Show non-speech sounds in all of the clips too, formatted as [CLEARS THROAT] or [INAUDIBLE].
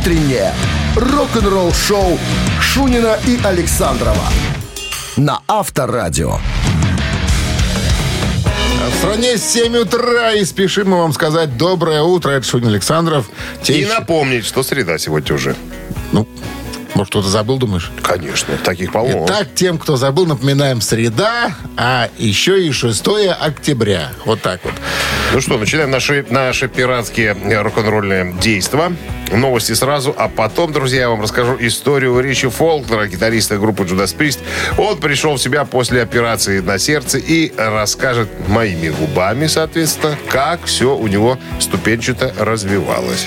утреннее рок-н-ролл-шоу Шунина и Александрова на Авторадио. В стране 7 утра, и спешим мы вам сказать доброе утро. Это Шунин Александров. И напомнить, что среда сегодня уже. Ну, может, кто-то забыл, думаешь? Конечно, таких полно. Итак, тем, кто забыл, напоминаем, среда, а еще и 6 октября. Вот так вот. Ну что, начинаем наши, наши пиратские рок-н-ролльные действия. Новости сразу, а потом, друзья, я вам расскажу историю Ричи Фолкнера, гитариста группы Judas Priest. Он пришел в себя после операции на сердце и расскажет моими губами, соответственно, как все у него ступенчато развивалось.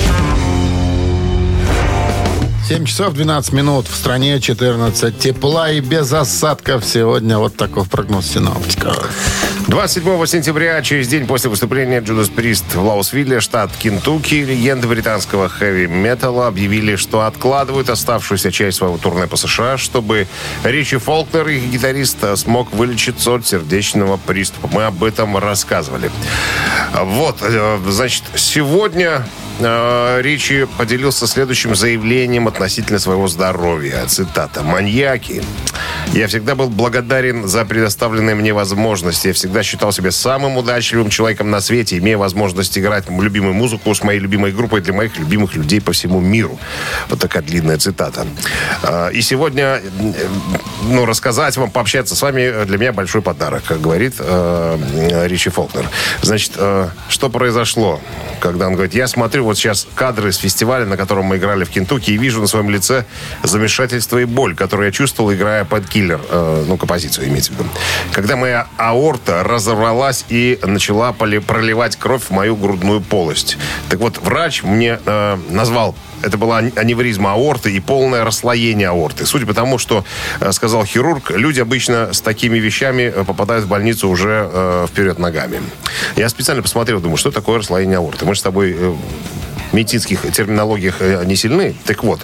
7 часов 12 минут. В стране 14. Тепла и без осадков сегодня. Вот такой прогноз синоптика. 27 сентября, через день после выступления Judas Priest в Лаусвилле, штат Кентукки, легенды британского хэви-металла объявили, что откладывают оставшуюся часть своего турне по США, чтобы Ричи Фолкнер, их гитарист, смог вылечиться от сердечного приступа. Мы об этом рассказывали. Вот, э, значит, сегодня э, Ричи поделился следующим заявлением относительно своего здоровья. Цитата. «Маньяки. Я всегда был благодарен за предоставленные мне возможности. Я всегда считал себя самым удачливым человеком на свете, имея возможность играть любимую музыку с моей любимой группой для моих любимых людей по всему миру». Вот такая длинная цитата. Э, И сегодня, э, ну, рассказать вам, пообщаться с вами для меня большой подарок, как говорит Ричи Фолкнер. Значит, что произошло, когда он говорит, я смотрю вот сейчас кадры с фестиваля, на котором мы играли в Кентукки, и вижу на своем лице замешательство и боль, которую я чувствовал, играя под киллер, э, ну, композицию имеется в виду. Когда моя аорта разорвалась и начала проливать кровь в мою грудную полость. Так вот, врач мне э, назвал это была аневризма аорты и полное расслоение аорты. Судя по тому, что э, сказал хирург, люди обычно с такими вещами э, попадают в больницу уже э, вперед ногами. Я специально посмотрел, думаю, что такое расслоение аорты. Мы же с тобой э, медицинских терминологиях э, не сильны. Так вот,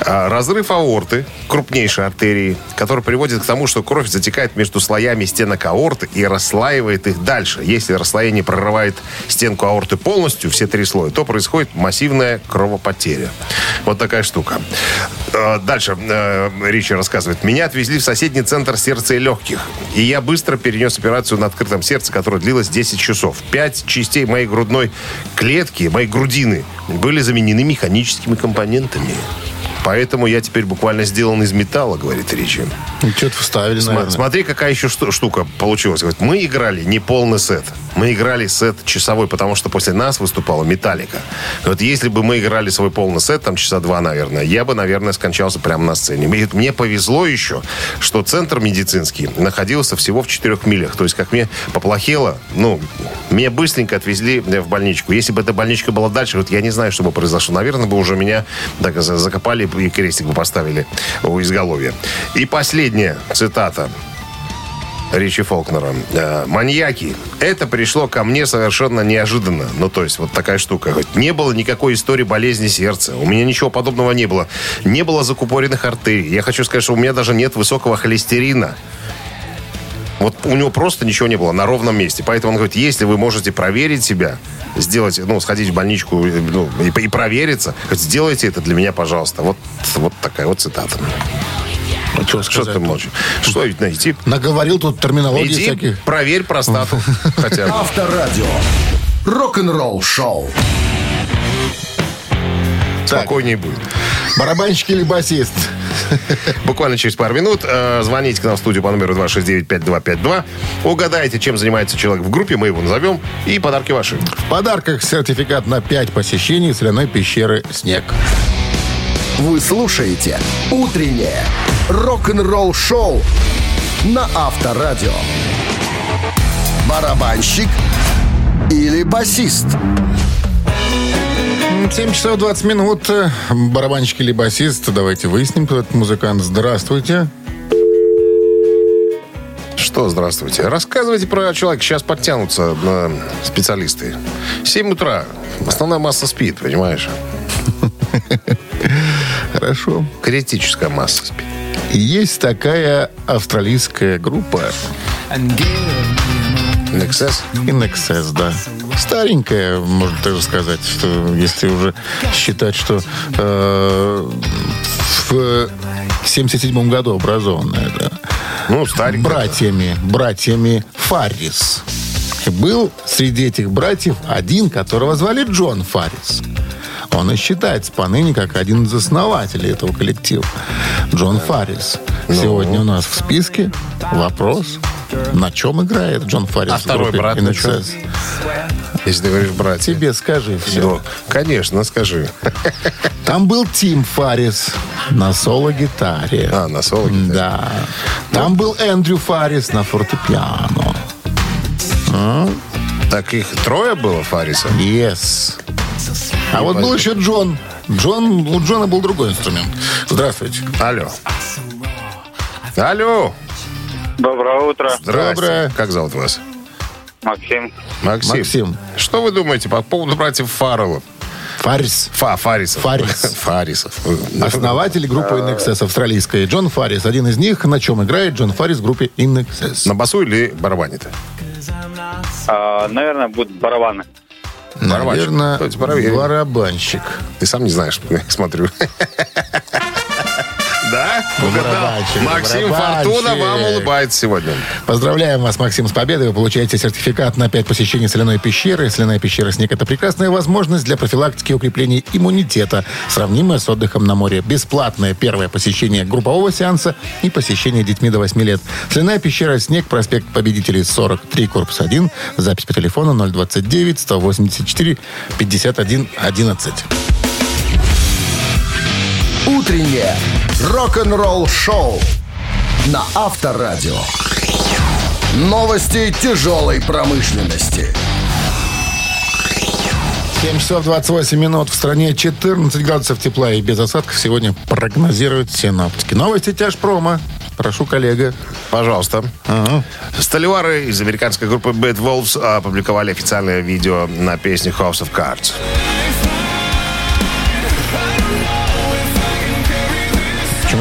э, разрыв аорты, крупнейшей артерии, который приводит к тому, что кровь затекает между слоями стенок аорты и расслаивает их дальше. Если расслоение прорывает стенку аорты полностью, все три слоя, то происходит массивная кровопотеря. Вот такая штука. Э, Дальше э, Ричи рассказывает. Меня отвезли в соседний центр сердца и легких. И я быстро перенес операцию на открытом сердце, которая длилась 10 часов. Пять частей моей грудной клетки, моей грудины, были заменены механическими компонентами. Поэтому я теперь буквально сделан из металла, говорит Ричи. Ну, Что-то вставили, Сма- наверное. Смотри, какая еще шту- штука получилась. Говорит, мы играли не полный сет. Мы играли сет часовой, потому что после нас выступала Металлика. Вот если бы мы играли свой полный сет, там часа два, наверное, я бы, наверное, скончался прямо на сцене. Мне, мне повезло еще, что центр медицинский находился всего в четырех милях. То есть, как мне поплохело, ну, меня быстренько отвезли э, в больничку. Если бы эта больничка была дальше, вот я не знаю, что бы произошло. Наверное, бы уже меня так за- закопали и крестик бы поставили у изголовья. И последняя цитата. Ричи Фолкнера. Э, «Маньяки. Это пришло ко мне совершенно неожиданно. Ну, то есть, вот такая штука. Не было никакой истории болезни сердца. У меня ничего подобного не было. Не было закупоренных артерий. Я хочу сказать, что у меня даже нет высокого холестерина. Вот у него просто ничего не было на ровном месте. Поэтому он говорит, если вы можете проверить себя, сделать, ну, сходить в больничку ну, и, и провериться, говорит, сделайте это для меня, пожалуйста. Вот, вот такая вот цитата. А что Что ты молчишь? Что ведь найти? Наговорил тут терминологии Иди, всяких. проверь простату [LAUGHS] хотя бы. Авторадио. Рок-н-ролл шоу. Спокойнее будет. Барабанщик или басист? [LAUGHS] Буквально через пару минут э, звоните к нам в студию по номеру 269-5252. Угадайте, чем занимается человек в группе, мы его назовем, и подарки ваши. В подарках сертификат на 5 посещений соляной пещеры «Снег». Вы слушаете «Утреннее рок-н-ролл шоу» на Авторадио. Барабанщик или басист? 7 часов 20 минут. Барабанщик или басист? Давайте выясним, кто этот музыкант. Здравствуйте. Что, здравствуйте. Рассказывайте про человека. Сейчас подтянутся э, специалисты. 7 утра. Основная масса спит, понимаешь? [LAUGHS] Хорошо. Критическая масса спит. Есть такая австралийская группа Nexus? In Excess, да. Старенькая, можно даже сказать, что если уже считать, что э, в 77 году образованная, да. Ну, старенькая. Братьями, братьями Фаррис. И был среди этих братьев один, которого звали Джон Фаррис. Он и считается поныне как один из основателей этого коллектива. Джон Фаррис. Ну. Сегодня у нас в списке вопрос, на чем играет Джон Фаррис А второй брат на чём? Если ты говоришь братья. Тебе скажи все. Да, конечно, скажи. Там был Тим Фаррис на соло-гитаре. А, на соло гитаре. Да. Там был Эндрю Фаррис на фортепиано. Так их трое было, Фариса? Yes. А вот был еще Джон. Джон, у Джона был другой инструмент. Здравствуйте. Алло. Алло. Доброе утро. Доброе. Как зовут вас? Максим. Максим. Максим. Что вы думаете по поводу братьев Фарреллов? Фаррис. Фа, Фарисов. Фаррис. [LAUGHS] Фарисов. Основатель группы In Excess австралийской. Джон Фаррис. Один из них. На чем играет Джон Фаррис в группе In Excess? На басу или барабанит? А, наверное, будут барабаны. Наверное, проверим. барабанщик. Ты сам не знаешь, [LAUGHS] я смотрю. Да? Угадал. Максим. Фортуна вам улыбается сегодня. Поздравляем вас, Максим, с победой. Вы получаете сертификат на 5 посещений соляной пещеры. Соляная пещера «Снег» — это прекрасная возможность для профилактики и укрепления иммунитета, сравнимая с отдыхом на море. Бесплатное первое посещение группового сеанса и посещение детьми до 8 лет. Соляная пещера «Снег», проспект Победителей, 43, корпус 1. Запись по телефону 029 184 51 11. Утреннее рок-н-ролл-шоу на Авторадио. Новости тяжелой промышленности. 7 часов 28 минут. В стране 14 градусов тепла и без осадков сегодня прогнозируют синоптики. Новости тяжпрома. Прошу, коллега. Пожалуйста. Столевары из американской группы Bad Wolves опубликовали официальное видео на песню House of Cards.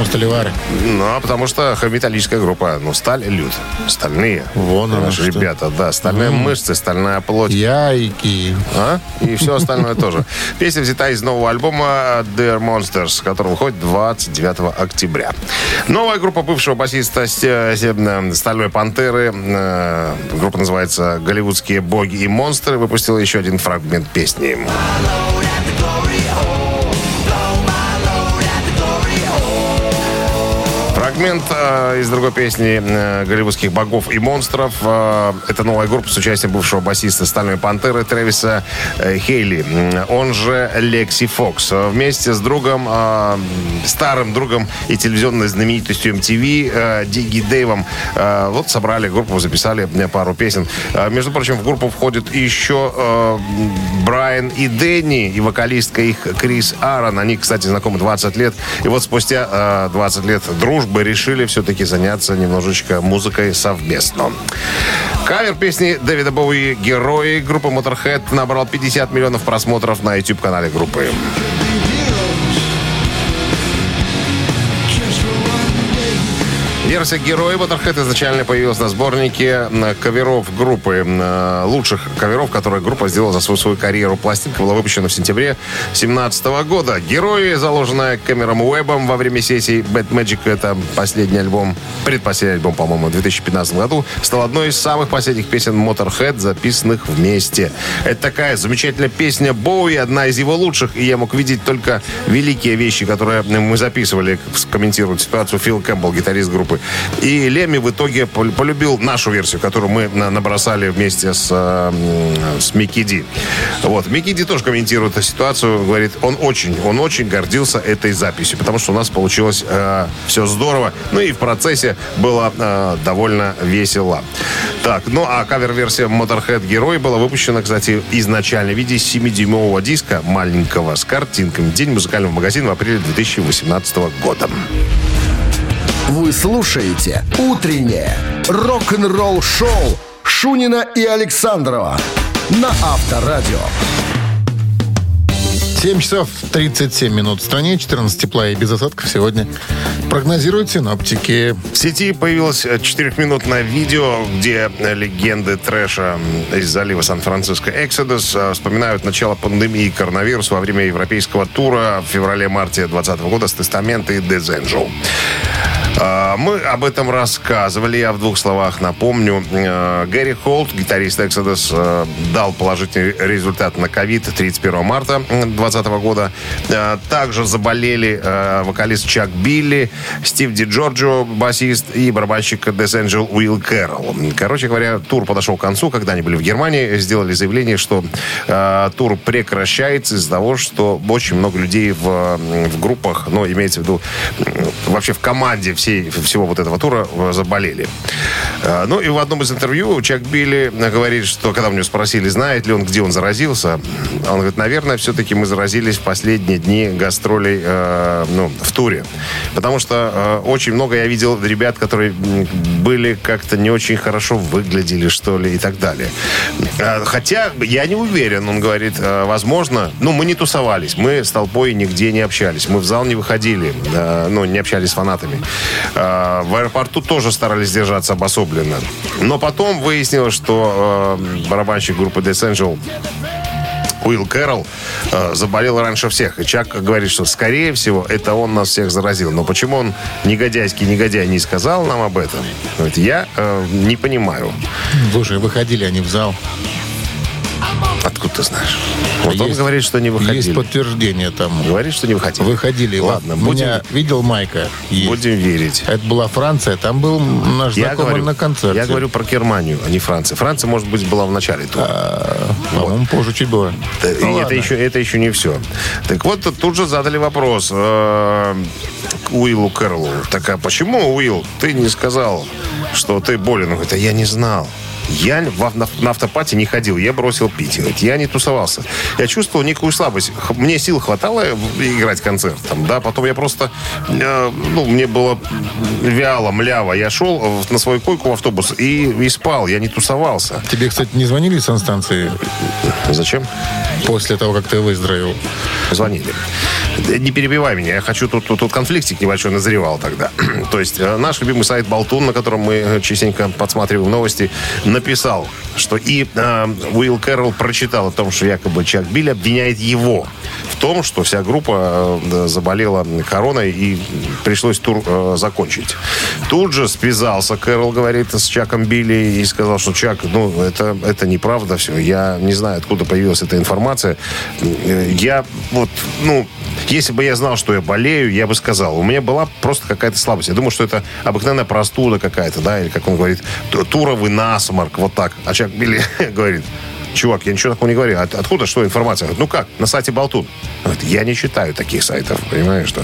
Почему столивары? Ну, а потому что металлическая группа, ну, сталь люд. Стальные. Вон Наши что. ребята, да. Стальные мышцы, стальная плоть. Яйки. А? И все остальное тоже. Песня взята из нового альбома Dear Monsters, который выходит 29 октября. Новая группа бывшего басиста с- с- Стальной Пантеры, э, группа называется «Голливудские боги и монстры», выпустила еще один фрагмент песни. Фрагмент э, из другой песни э, голливудских богов и монстров. Э, это новая группа с участием бывшего басиста Стальной Пантеры Трэвиса э, Хейли. Он же Лекси Фокс. Э, Вместе с другом, э, старым другом и телевизионной знаменитостью MTV э, Дигги Дэйвом э, вот собрали группу, записали э, пару песен. Э, Между прочим, в группу входит еще э, Брайан и Дэнни, и вокалистка их Крис Аарон. Они, кстати, знакомы 20 лет. И вот спустя э, 20 лет дружбы решили все-таки заняться немножечко музыкой совместно. Кавер песни Дэвида Боуи «Герои» группы Motorhead набрал 50 миллионов просмотров на YouTube-канале группы. Версия «Герои» Motorhead изначально появилась на сборнике каверов группы. м, Лучших каверов, которые группа сделала за свою, свою карьеру. Пластинка была выпущена в сентябре 2017 года. «Герои», заложенная Кэмером Уэбом во время сессии Bad Magic, это последний альбом, предпоследний альбом, по-моему, в 2015 году, стал одной из самых последних песен Motorhead, записанных вместе. Это такая замечательная песня Боуи, одна из его лучших, и я мог видеть только великие вещи, которые мы записывали, комментирует ситуацию Фил Кэмпбелл, гитарист группы. И Леми в итоге пол- полюбил нашу версию, которую мы на- набросали вместе с, э, с Микки Ди. Вот. Микки Ди тоже комментирует эту ситуацию, говорит, он очень, он очень гордился этой записью, потому что у нас получилось все здорово. Ну и в процессе было э, довольно весело. Так, ну а кавер-версия Motorhead Герой была выпущена, кстати, изначально в виде 7-дюймового диска маленького с картинками. День музыкального магазина в апреле 2018 года. Вы слушаете «Утреннее рок-н-ролл-шоу» Шунина и Александрова на Авторадио. 7 часов 37 минут в стране, 14 тепла и без осадков сегодня. Прогнозируют синоптики. В сети появилось э, четырехминутное видео, где легенды трэша из залива Сан-Франциско Exodus э, вспоминают начало пандемии коронавируса во время европейского тура в феврале-марте 2020 года с Тестамента и. А, Мы об этом рассказывали. Я в двух словах напомню. Э, Гэри Холт, гитарист Exodus, э, дал положительный результат на ковид 31 марта 2020 года. Э, Также заболели вокалист Чак Билли, Стив Ди Джорджо, басист, и барабанщик Death Angel Уилл Кэрролл. Короче говоря, тур подошел к концу. Когда они были в Германии, сделали заявление, что тур прекращается из-за того, что очень много людей в, в группах, ну, имеется в виду вообще в команде всей, всего вот этого тура э, заболели. Э, Ну и в одном из интервью Чак Билли говорит, что когда у него спросили, знает ли он, где он заразился, он говорит, наверное, все-таки мы заразились в последние дни гастролей э, ну, в туре. Потому что э, очень много я видел ребят, которые были как-то не очень хорошо выглядели, что ли, и так далее. Э, Хотя я не уверен, он говорит, возможно, ну, мы не тусовались, мы с толпой нигде не общались, мы в зал не выходили, ну, не общались с фанатами. Э, В аэропорту тоже старались держаться обособленно. Но потом выяснилось, что э, барабанщик группы Death Angel Уилл Кэрролл э, заболел раньше всех. И Чак говорит, что, скорее всего, это он нас всех заразил. Но почему он, негодяйский негодяй, не сказал нам об этом? Говорит, я э, не понимаю. Слушай, выходили они в зал. Откуда ты знаешь? Вот он Есть- говорит, что не выходили. Есть подтверждение там. Говорит, что не выходили. Выходили. Ладно, У будем, меня видел Майка? Есть. будем верить. Это была Франция, там был наш Я знакомый говорю, на концерте. я говорю про Германию, а не Францию. Франция, может быть, была в начале тура. А, По-моему, позже чуть было. Да, Ну, и ладно. это, еще, это еще не все. Так вот, тут же задали вопрос э, к Уиллу Кэрролу. Так а почему, Уилл, ты не сказал, что ты болен? Он говорит, а я не знал. Я в- на, на автопате не ходил, я бросил пить. Говорит, я не тусовался. Я чувствовал некую слабость. Мне сил хватало играть концерт. Там, да, потом я просто, э, ну, мне было вяло, мляво. Я шел в- на свою койку в автобус и, и спал. Я не тусовался. Тебе, кстати, не звонили с санстанции Зачем? после того, как ты выздоровел? Звонили. Не перебивай меня, я хочу, тут, тут, тут конфликтик небольшой назревал тогда. [CLEARS THROAT] То есть э, наш любимый сайт Болтун, на котором мы э, частенько подсматриваем новости, написал, что и э, Уилл Кэрролл прочитал о том, что якобы Чак Билли обвиняет его в том, что вся группа э, заболела короной и пришлось тур э, закончить. Тут же связался Кэрролл, говорит, с Чаком Билли и сказал, что Чак, ну, это, это неправда все. Я не знаю, откуда появилась эта информация. Э, Я вот, ну, если бы я знал, что я болею, я бы сказал. У меня была просто какая-то слабость. Я думаю, что это обыкновенная простуда какая-то, да, или, как он говорит, туровый насморк, вот так. А Чак Билли [LAUGHS] говорит, чувак, я ничего такого не говорю. От- откуда, что информация? Говорит, ну как, на сайте Болтун. Говорит, я не читаю таких сайтов, понимаешь, что?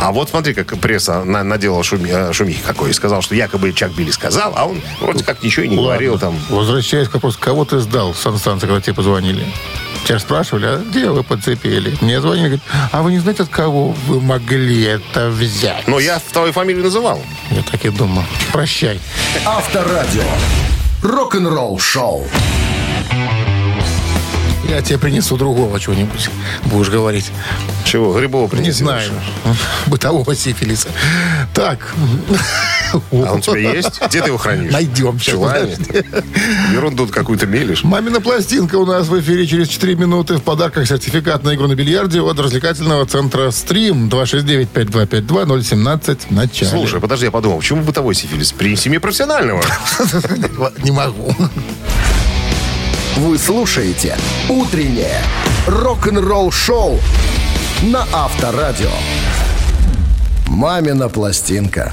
А вот смотри, как пресса на- наделала шуми, э, шумихи какой. И сказал, что якобы Чак Билли сказал, а он вроде как ничего и не говорил Ладно. там. Возвращаясь к вопросу, кого ты сдал с санстанции, когда тебе позвонили? Тебя спрашивали, а где вы подцепили? Мне звонили, говорят, а вы не знаете, от кого вы могли это взять? Но я твою фамилию называл. Я так и думал. Прощай. Авторадио. Рок-н-ролл шоу. Я тебе принесу другого чего-нибудь. Будешь говорить. Чего, Грибова Не принесли? знаю. Бытового сифилиса. Так. А он у тебя есть? Где ты его хранишь? Найдем чулане? Ерунду какую-то мелешь. Мамина пластинка у нас в эфире через 4 минуты. В подарках сертификат на игру на бильярде от развлекательного центра «Стрим». 269-5252-017 в начале. Слушай, подожди, я подумал, почему бытовой сифилис? Принеси мне профессионального. [LAUGHS] Не могу. Вы слушаете «Утреннее рок-н-ролл-шоу» на Авторадио. «Мамина пластинка».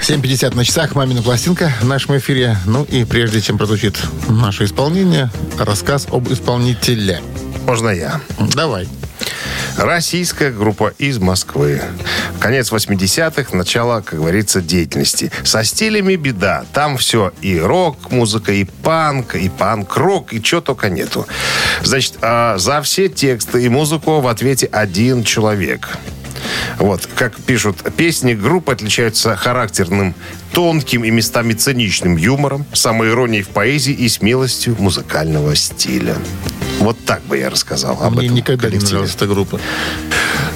7.50 на часах. Мамина пластинка в нашем эфире. Ну и прежде чем прозвучит наше исполнение, рассказ об исполнителе. Можно я. Давай. Российская группа из Москвы. Конец 80-х, начало, как говорится, деятельности. Со стилями беда. Там все и рок-музыка, и панк, и панк-рок, и чего только нету. Значит, а за все тексты и музыку в ответе один человек. Вот, как пишут, песни группы отличаются характерным, тонким и местами циничным юмором, самоиронией в поэзии и смелостью музыкального стиля. Вот так бы я рассказал об Мне этом никогда не коллективе. нравилась эта группа.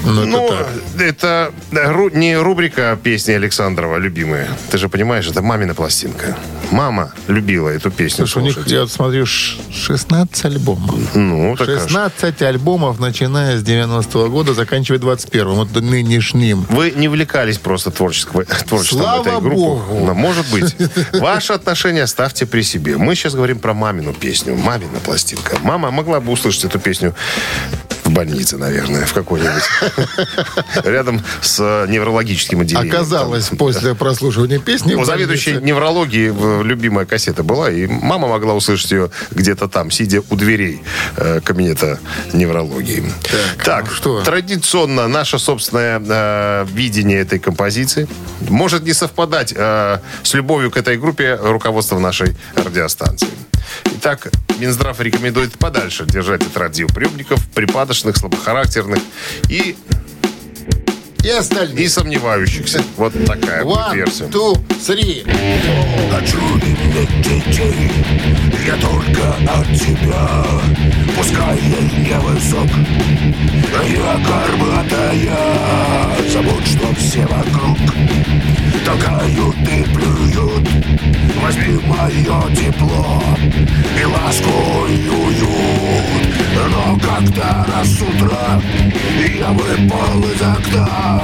Но Ну, это так. это ру- не рубрика песни Александрова любимая. Ты же понимаешь, это мамина пластинка. Мама любила эту песню Слушай, у них, слушать. я вот смотрю, ш- 16 альбомов. Ну, так аж. 16 альбомов, начиная с 90-го года, заканчивая 21-м. Вот нынешним. Вы не увлекались просто творческого, творчеством Слава этой группы. богу. Да, может быть. [LAUGHS] Ваши отношения ставьте при себе. Мы сейчас говорим про мамину песню. Мамина пластинка. Мама могла бы услышать эту песню в больнице, наверное, в какой-нибудь. [LAUGHS] Рядом с э, неврологическим отделением. Оказалось, после прослушивания песни... У заведующей неврологии э, любимая кассета была, и мама могла услышать ее где-то там, сидя у дверей э, кабинета неврологии. Так, ну что? традиционно наше собственное видение этой композиции может не совпадать с любовью к этой группе руководства нашей радиостанции. Итак, Минздрав рекомендует подальше держать от радиоприемников припадочных, слабохарактерных и, И остальные. и сомневающихся. Вот такая вот One, версия. two, three. Хочу иметь детей Я только от тебя Пускай я не высок Я горбатая Забудь, что все вокруг Толкают и плюют Возьми мое тепло И ласку и уют Но когда раз с утра Я выпал из окна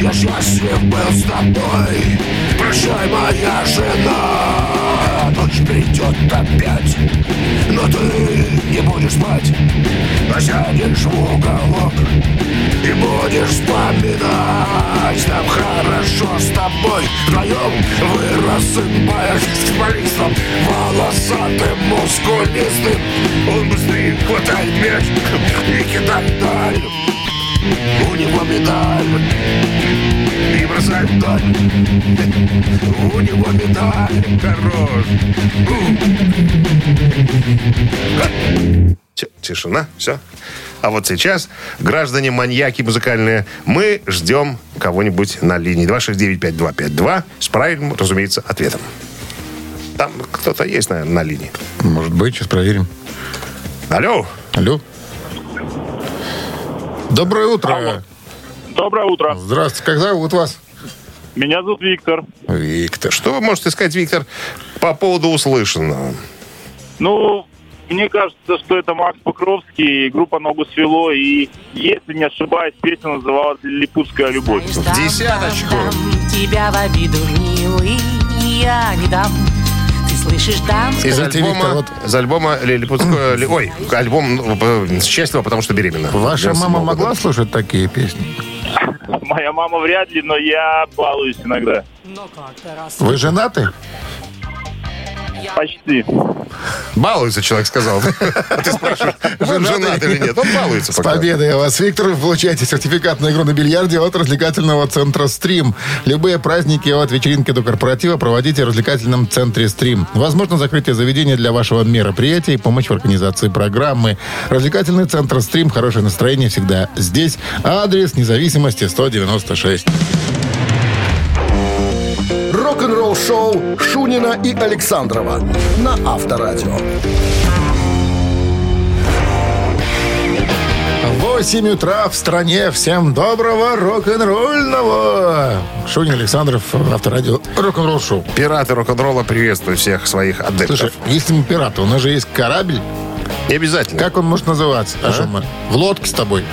Я счастлив был с тобой. Прощай, моя жена. Ночь придет опять Но ты не будешь спать. А сядешь в уголок И будешь вспоминать Нам хорошо с тобой Вдвоем вы рассыпаешь с Борисом Волосатым, мускулистым Он быстрее хватает мяч И кидает даль У него медаль И бросает вдаль. У него медаль Хорош. Тишина, все. А вот сейчас, граждане маньяки музыкальные, мы ждем кого-нибудь на линии 269-5252 с правильным, разумеется, ответом. Там кто-то есть, наверное, на линии. Может быть, сейчас проверим. Алло, Алло. Доброе утро. Алло. Доброе утро. Здравствуйте. Как зовут вас? Меня зовут Виктор. Виктор. что вы можете сказать, Виктор, по поводу услышанного? Ну, мне кажется, что это Макс Покровский, группа «Ногу свело», и, если не ошибаюсь, песня называлась «Липутская любовь». В десяточку. Дам тебя в обиду, милый, я не дам. Ты слышишь, дам Из альбома, вот- из альбома Лилипутского... Ли- Ой, альбом ну, счастлива, потому что беременна. Ваша Для мама могла года. слушать такие песни? Моя мама вряд ли, но я балуюсь иногда. Вы женаты? Почти. Балуется, человек сказал. А [LAUGHS] ты спрашиваешь, он женат или нет? Он балуется С пока. победой вас, Виктор. Вы получаете сертификат на игру на бильярде от развлекательного центра «Стрим». Любые праздники от вечеринки до корпоратива проводите в развлекательном центре «Стрим». Возможно, закрытие заведения для вашего мероприятия и помощь в организации программы. Развлекательный центр «Стрим». Хорошее настроение всегда здесь. Адрес независимости 196. Рок-н-ролл шоу Шунина и Александрова на Авторадио. 8 утра в стране. Всем доброго рок-н-ролльного. Шунин Александров, авторадио рок-н-ролл шоу. Пираты рок-н-ролла приветствуют всех своих адептов. Слушай, если мы пираты, у нас же есть корабль. Не обязательно. Как он может называться? А мы? В лодке с тобой.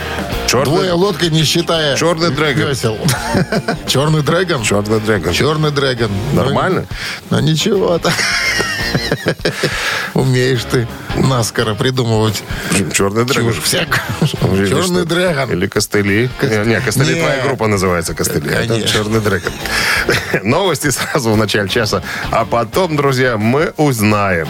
Черный- Двое лодкой, не считая Черный дрэгон. [LAUGHS] Черный дрэгон? Черный дрэгон. Черный дрэгон. Нормально? Ну, ну, ничего так. [LAUGHS] Умеешь ты наскоро придумывать Черный дрэгон. Или Черный дрэгон. Или костыли. Костыли. Не, костыли твоя группа называется костыли. Это черный дрэгон. [LAUGHS] Новости сразу в начале часа. А потом, друзья, мы узнаем,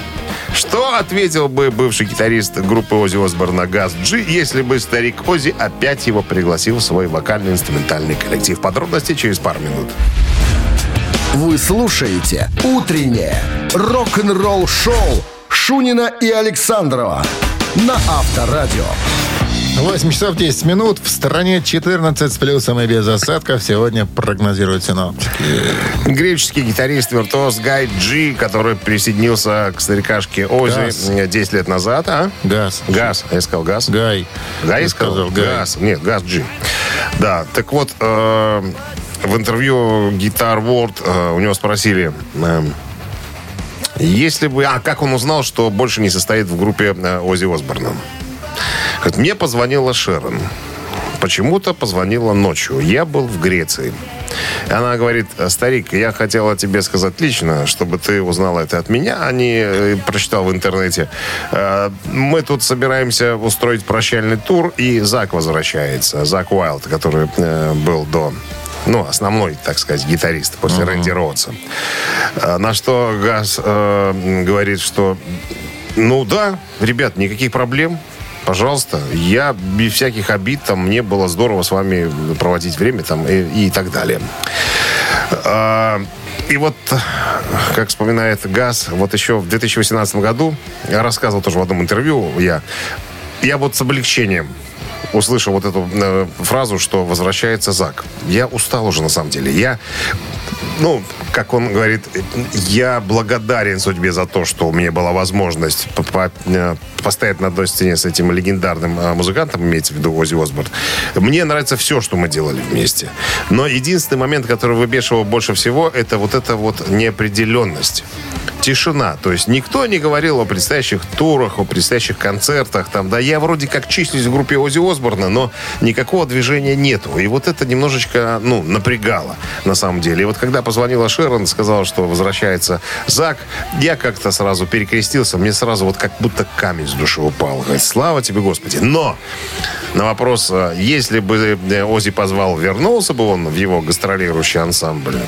что ответил бы бывший гитарист группы Ози Осборна Газ Джи, если бы старик Ози опять его пригласил в свой вокально-инструментальный коллектив. Подробности через пару минут. Вы слушаете «Утреннее рок-н-ролл-шоу» Шунина и Александрова на Авторадио. 8 часов 10 минут. В стороне 14 с плюсом и без осадков. Сегодня прогнозируют синоптики. Греческий гитарист виртуоз Гай Джи, который присоединился к старикашке Ози Газ. 10 лет назад, а? Газ. Газ. Я сказал газ. Гай. Гай Я сказал? сказал, Гай. Газ. Нет, Газ Джи. Да, так вот, э, в интервью Guitar World э, у него спросили, э, если бы... А как он узнал, что больше не состоит в группе э, Ози Осборна? Говорит, мне позвонила Шерон. Почему-то позвонила ночью. Я был в Греции. Она говорит, старик, я хотела тебе сказать лично, чтобы ты узнал это от меня, а не э, прочитал в интернете. Э, Мы тут собираемся устроить прощальный тур, и Зак возвращается. Зак Уайлд, который э, был до ну, основной, так сказать, гитарист после Рэнди Роудса. На что Газ э, говорит, что ну да, ребят, никаких проблем. Пожалуйста, я без всяких обид, там, мне было здорово с вами проводить время там, и, и так далее. А, И вот, как вспоминает Газ, вот еще в 2018 году, я рассказывал тоже в одном интервью, я, я вот с облегчением услышал вот эту э, фразу, что возвращается Зак. Я устал уже, на самом деле. Я, ну, как он говорит, я благодарен судьбе за то, что у меня была возможность по- по- э, постоять на одной сцене с этим легендарным э, музыкантом, имеется в виду Ози Осборн. Мне нравится все, что мы делали вместе. Но единственный момент, который выбешивал больше всего, это вот эта вот неопределенность тишина. То есть никто не говорил о предстоящих турах, о предстоящих концертах. Там, да, я вроде как числюсь в группе Ози Осборна, но никакого движения нету. И вот это немножечко, ну, напрягало на самом деле. И вот когда позвонила Шерон, сказала, что возвращается Зак, я как-то сразу перекрестился. Мне сразу вот как будто камень с души упал. Говорит, слава тебе, Господи. Но на вопрос, а, если бы э, Ози позвал, вернулся бы он в его гастролирующий ансамбль?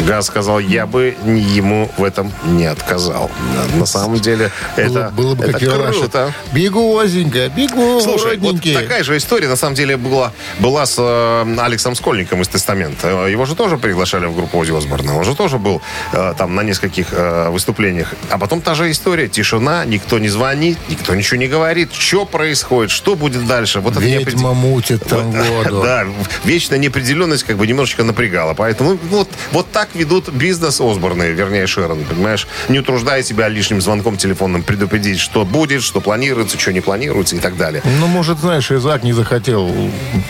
Газ сказал, я бы ему в этом не отказал. На- самом деле, это, было, бы это как круто. Бегу, Озенька, бегу, Слушай, вот родненький. такая же история, на самом деле, была, была с э, Алексом Скольником из «Тестамента». Его же тоже приглашали в группу Ози Осборна. Он же тоже был э, там на нескольких э, выступлениях. А потом та же история. Тишина, никто не звонит, никто ничего не говорит. Что происходит, что будет дальше? Вот это Ведьма неопредел- мутит там Вот, [LAUGHS] воду. Да, вечная неопределенность как бы немножечко напрягала. Поэтому ну, вот, вот так ведут бизнес Осборны, вернее Шерон, понимаешь? Не утруждая себя лишним звонком телефонным, предупредить, что будет, что планируется, что не планируется и так далее. Ну, может, знаешь, Изак не захотел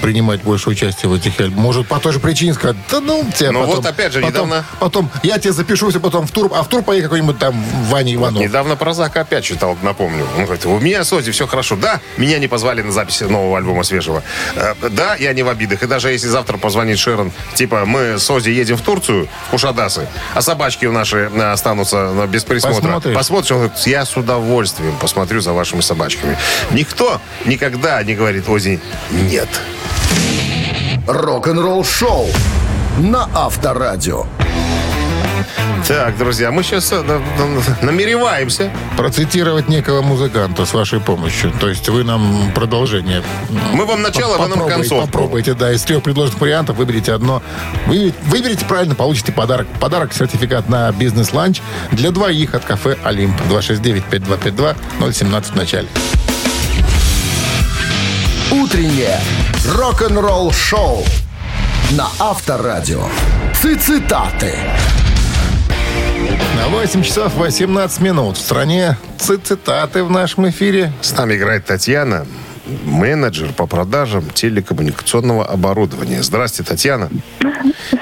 принимать больше участия в этих. Может, по той же причине сказать, да ну, тебя Ну, вот опять же, потом, недавно- Потом, я тебе запишусь, а потом в тур, а в тур поедет какой-нибудь там Ваня Иванов. Недавно про Зака опять читал, напомню. Он говорит, у меня с Ози все хорошо. Да, меня не позвали на запись нового альбома свежего. Э, Да, я не в обидах. И даже если завтра позвонит Шерон, типа, мы с Ози едем в Турцию, в Кушадасы, а собачки наши э, останутся без присмотра. Посмотришь? Посмотришь, он говорит, я с удовольствием посмотрю за вашими собачками. Никто никогда не говорит Ози нет. Рок-н-ролл шоу на Авторадио. Так, друзья, мы сейчас намереваемся Процитировать некого музыканта с вашей помощью. То есть вы нам продолжение. Мы вам начало, вы нам концовку. Попробуйте, да. Из трех предложенных вариантов выберите одно. Вы, выберите правильно, получите подарок. Подарок сертификат на бизнес-ланч для двоих от кафе «Олимп». 269-5252, 017 в начале. Утреннее рок-н-ролл шоу на Авторадио. Цитаты. На 8 часов 18 минут. В стране ци- цитаты в нашем эфире. С нами играет Татьяна, менеджер по продажам телекоммуникационного оборудования. Здравствуйте, Татьяна.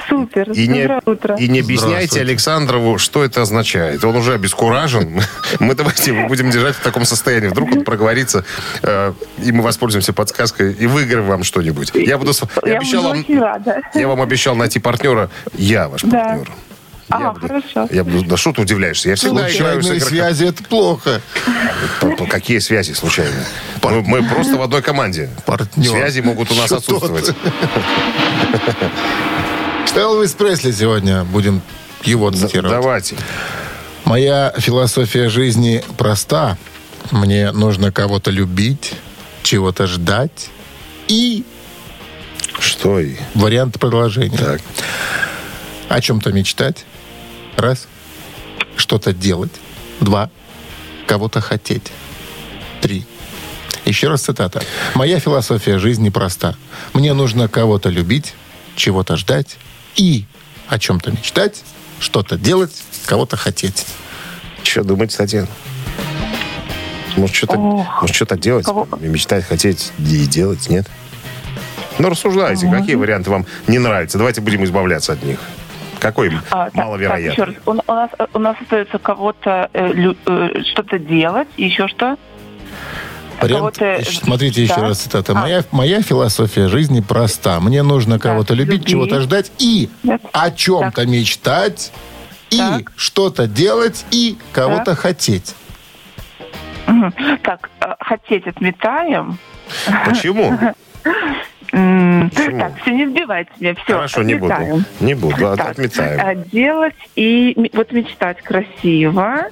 Супер. И не, Доброе утро. и не объясняйте. Александрову, что это означает. Он уже обескуражен. [LAUGHS] Мы давайте будем держать в таком состоянии. Вдруг он проговорится, э, и мы воспользуемся подсказкой и выиграем вам что-нибудь. Я буду... Я, Я обещал вам, очень рада. я вам обещал найти партнера. Я ваш Да. партнер. А, Я буду- хорошо. Я буду, да что ты удивляешься? Я всегда играю с связи – это плохо. П- Какие связи случайные? Мы, мы просто в одной команде. Партнер. Связи могут у нас [LAUGHS] Что отсутствовать. Элвис Пресли сегодня. Будем его цитировать. Давайте. Моя философия жизни проста. Мне нужно кого-то любить, чего-то ждать и Что и? варианты продолжения. Так. О чем-то мечтать. Раз. Что-то делать. Два. Кого-то хотеть. Три. Еще раз цитата. «Моя философия жизни проста. Мне нужно кого-то любить, чего-то ждать и о чем-то мечтать, что-то делать, кого-то хотеть». Что думаете, Татьяна? Может, что-то, Ох. может, что-то делать, Кого? мечтать, хотеть и делать, нет? Ну, рассуждайте, какие варианты вам не нравятся. Давайте будем избавляться от них. Какой А, так, маловероятный? так, еще раз. У, у нас, у нас остается кого-то э, э, что-то делать, еще что? Вариант, Кого-то- смотрите еще Да. раз цитата. А. Моя, моя философия жизни проста. Мне нужно кого-то любить, любить. чего-то ждать и Нет. о чем-то мечтать, и Так. что-то делать, и кого-то хотеть. Мгм. Так, э, хотеть отметаем. Почему? [LAUGHS] Почему? Так, все, не сбивайте меня, все, Хорошо, не буду. отметаем. Не буду, а Так, отметаем. а, делать и вот мечтать красиво,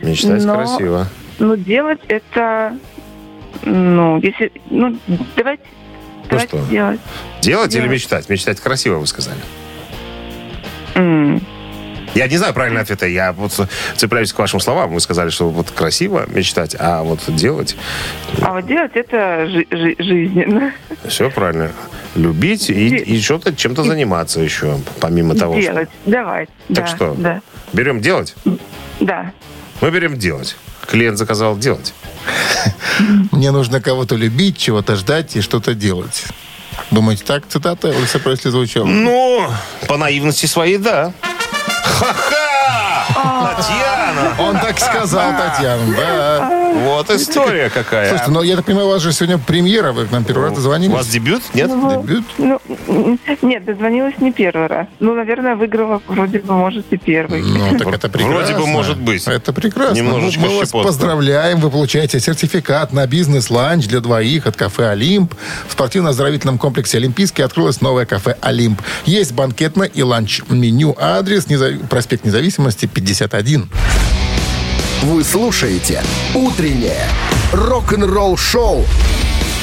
Мечтать но- красиво. но делать это, ну, если, ну, давайте, давайте что? делать. Делать или мечтать? Мечтать красиво, вы сказали. М, Я не знаю правильного ответа. Я вот цепляюсь к вашим словам. Вы сказали, что вот красиво мечтать, а вот делать А вот делать это жи- жи- жизненно. [LAUGHS] все правильно. Любить и, и что-то чем-то заниматься еще, помимо того, что... делать, давайте. Так да, что? Да, Берем делать? да. Мы берем делать. Клиент заказал делать. [LAUGHS] Мне нужно кого-то любить, чего-то ждать и что-то делать. Думаете, так цитата Алексея Пресли звучала? Ну, по наивности своей, да. Ха-ха! Татьяна! Он так сказал, Татьяна, да. Вот история какая. Слушайте, ну я так понимаю, у вас же сегодня премьера, вы к нам первый раз У дозвонились? вас дебют? Нет? Дебют? Ну, нет, дозвонилась не первый раз. Ну, наверное, выиграла вроде бы, может, и первый. Ну, так это прекрасно. Вроде бы может быть. Это прекрасно. Немножечко Ну, мы вас щепотка. поздравляем. Вы получаете сертификат на бизнес-ланч для двоих от кафе «Олимп». В спортивно-оздоровительном комплексе «Олимпийский» открылось новое кафе «Олимп». Есть банкетное и ланч-меню. Адрес проспект Независимости, 51. Вы слушаете «Утреннее рок-н-ролл-шоу»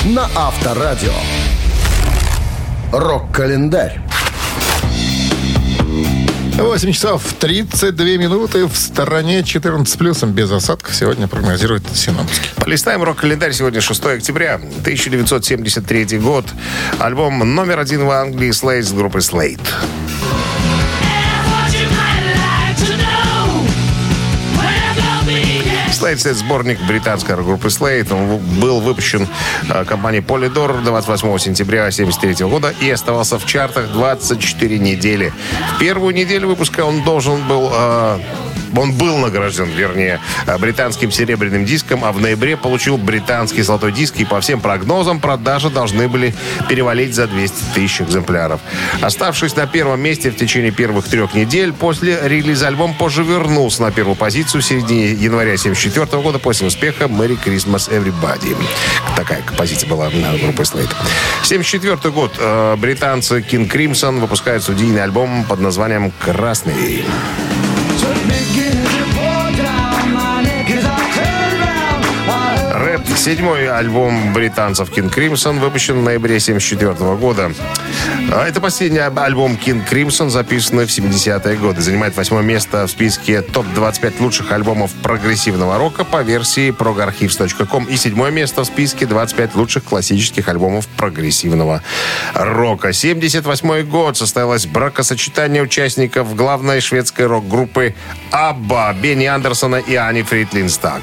на Авторадио. Рок-календарь. 8 часов 32 минуты. В стороне 14 с плюсом без осадков. Сегодня прогнозируют синоптики. Полистаем рок-календарь. Сегодня 6 октября, 1973 год. Альбом номер один в Англии Slade с группой Slade. Slade это сборник британской группы Slade. Он был выпущен э, компанией Polydor 28 сентября 1973 года и оставался в чартах 24 недели. В первую неделю выпуска он должен был... он был награжден, вернее, э, британским серебряным диском, а в ноябре получил британский золотой диск. И по всем прогнозам продажи должны были перевалить за 200 тысяч экземпляров. Оставшись на первом месте в течение первых трех недель, после релиза альбом позже вернулся на первую позицию в середине января 1974 года после успеха «Merry Christmas Everybody». Такая композиция была на группе Slade. 1974 год. Э, Британцы King Crimson выпускают студийный альбом под названием «Красный». Седьмой альбом британцев King Crimson выпущен в ноябре 1974 года. А Это последний альб- альбом King Crimson, записанный в 70-е годы. Занимает восьмое место в списке топ-25 лучших альбомов прогрессивного рока по версии progarchives.com и седьмое место в списке 25 лучших классических альбомов прогрессивного рока. 78 год состоялось бракосочетание участников главной шведской рок-группы Абба Бенни Андерсона и Ани Фрид. Линстаг.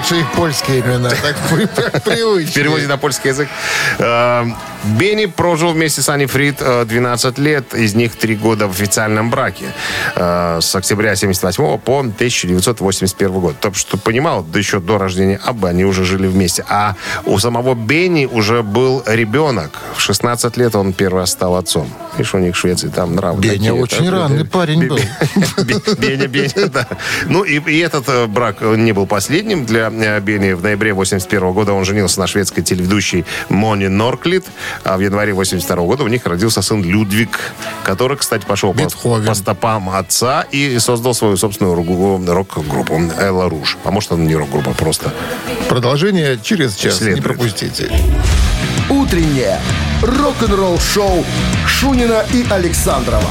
Лучше их польские имена. Так [LAUGHS] при- В привычно. переводе на польский язык. Э, Бенни прожил вместе с Ани Фрид э, 12 лет, из них 3 года в официальном браке. Э, С октября 78 по 1981 год. Так что понимал, да еще до рождения Аббы они уже жили вместе. А у самого Бенни уже был ребенок. В 16 лет он первый раз стал отцом. Видишь, у них в Швеции там нравы Беня такие. очень Так, ранний э, парень был. Бе- Беня, Беня, да. Ну и, этот э, брак э, не был последним для э, Бени. В ноябре 81 года он женился на шведской телеведущей Мони Норклит. А в январе 82 года у них родился сын Людвиг, который, кстати, пошел по, Бетховен. по стопам отца и создал свою собственную рок- рок-группу Элла Руж. А может, она не рок-группа, просто. Продолжение через час. Не Следует. пропустите. Утреннее рок-н-ролл-шоу Шунина и Александрова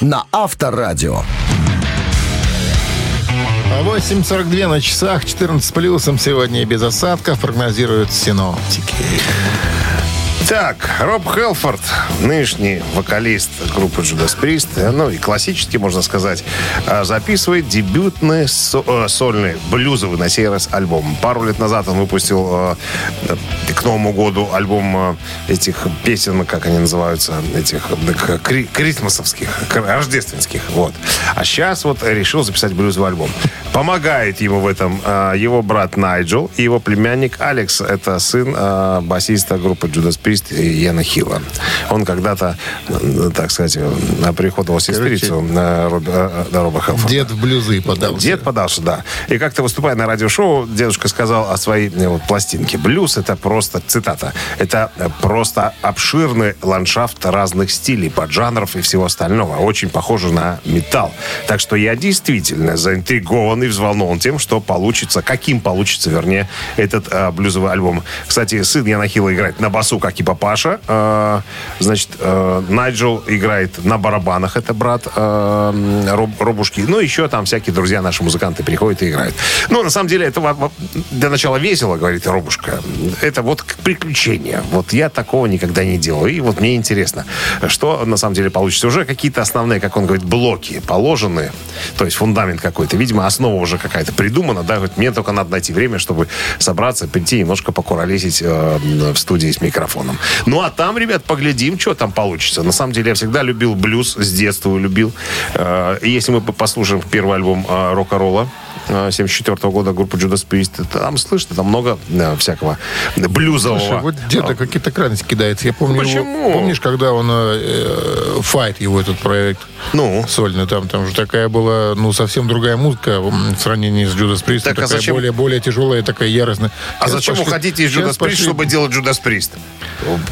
на Авторадио. 8.42 на часах, 14 с плюсом. Сегодня без осадков прогнозируют синоптики. Так, Роб Хелфорд, нынешний вокалист группы Judas Priest, ну и классический, можно сказать, а, записывает дебютный э, сольный блюзовый на сей раз альбом. Пару лет назад он выпустил э, э, к Новому году альбом э, этих песен, как они называются, этих э, крисмасовских, рождественских, вот. А сейчас вот решил записать блюзовый альбом. Помогает ему в этом э, его брат Найджел и его племянник Алекс. Это сын э, басиста группы Judas Priest Яна Хилла. Он когда-то, э, так сказать, э, приходовал сестрицу э, на Роба Хелфорда. Дед в блюзы подался. Дед подался, да. И как-то выступая на радиошоу, дедушка сказал о своей э, вот, пластинке. Блюз это просто, цитата, это э, просто обширный ландшафт разных стилей, поджанров и всего остального. Очень похоже на металл. Так что я действительно заинтригован и взволнован тем, что получится, каким получится, вернее, этот э, блюзовый альбом. Кстати, сын Яна Хилла играет на басу, как и папаша. Э, значит, э, Найджел играет на барабанах, это брат э, Роб- Робушки. Ну, еще там всякие друзья наши музыканты приходят и играют. Ну, на самом деле, это для начала весело, говорит Робушка. Это вот приключение. Вот я такого никогда не делал. И вот мне интересно, что на самом деле получится. Уже какие-то основные, как он говорит, блоки положены. То есть фундамент какой-то. Видимо, основа уже какая-то придумана. Да, вот мне только надо найти время, чтобы собраться, прийти немножко покуролесить э, в студии с микрофоном. Ну, а там, ребят, поглядим, что там получится. На самом деле, я всегда любил блюз, с детства любил. Э, если мы послушаем первый альбом э, рок-н-ролла, 74 года группы Judas Priest. Там слышно, там много э, всякого блюзового. Слушай, вот деда какие-то крайности кидается. Я помню, его- Почему? помнишь, когда он э, файт его этот проект Ну? сольный, там, там же такая была, ну, совсем другая музыка в сравнении с Judas Priest. Так, а такая зачем- более, более тяжелая, такая яростная. А Сейчас зачем пошли- уходить из Judas Priest, пошли чтобы делать Judas Priest?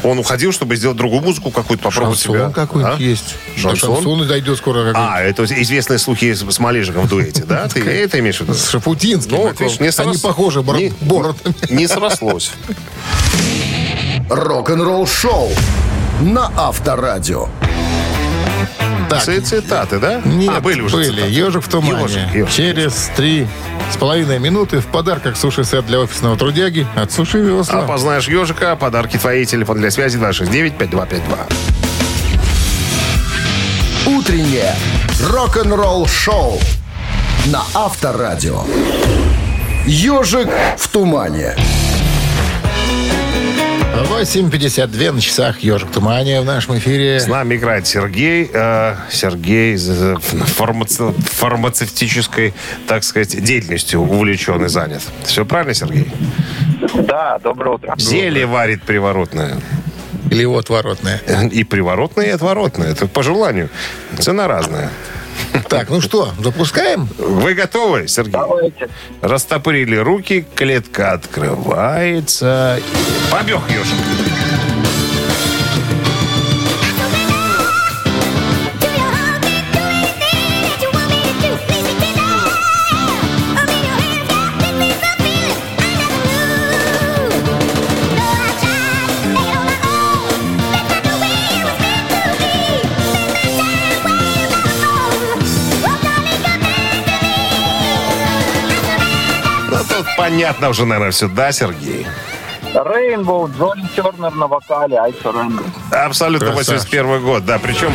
Он уходил, чтобы сделать другую музыку какую-то, попробовать Шансон себя. какой-нибудь А? есть. Шансон? До шансона дойдет скоро. А, это известные слухи с, Малежиком в дуэте, да? Ты это имеешь в виду? С Шафутинским. Ну, таком. видишь, не Они похожи бор- не- бородами. Не срослось. Рок-н-ролл шоу на Авторадио. Так, Ци- Цитаты, да? Нет, а, были уже цитаты. «Ежик в тумане». «Ежик», «Ежик». Через три с половиной минуты в подарках суши-сет для офисного трудяги от Суши Весла. Опознаешь ежика, подарки твои, телефон для связи 269-5252. Утреннее рок-н-ролл шоу на Авторадио. Ежик в тумане. 8.52 на часах «Ежик в тумане» в нашем эфире. С нами играет Сергей. э, Сергей из, э, фармаце- фармацевтической, так сказать, деятельностью увлечен и занят. Все правильно, Сергей? Да, доброе утро. Зелье варит приворотное. Или вот воротная. И приворотное, и отворотное. Это по желанию. Цена разная. Так, ну что, запускаем? Вы готовы, Сергей? Давайте. Растопырили руки, клетка открывается. Побег ежик. Понятно уже, наверное, все. Да, Сергей? Рейнбоу, Джонни Тернер на вокале, I Surrender. Абсолютно Красавчик. 81 год, да. Причем,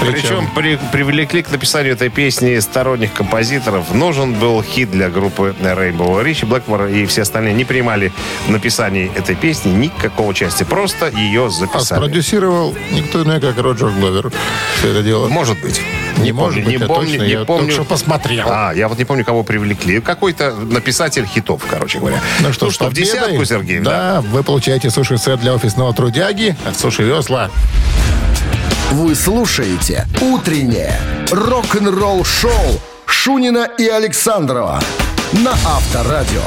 причем при- привлекли к написанию этой песни сторонних композиторов. Нужен был хит для группы Rainbow. Ричи Блэкмор и все остальные не принимали в написании этой песни никакого участия. Просто ее А записали. спродюсировал никто иной, как Роджер Гловер. Все это дело. Может быть. Не может быть, не помню, точно, не я помню. только что посмотрел. А, я вот не помню, кого привлекли. Какой-то написатель хитов, короче говоря. Ну что, ж, в победой. десятку, Сергей? Да, вы получаете суши-сет для офисного трудяги от Суши Весла. Вы слушаете «Утреннее рок-н-ролл шоу» Шунина и Александрова на Авторадио.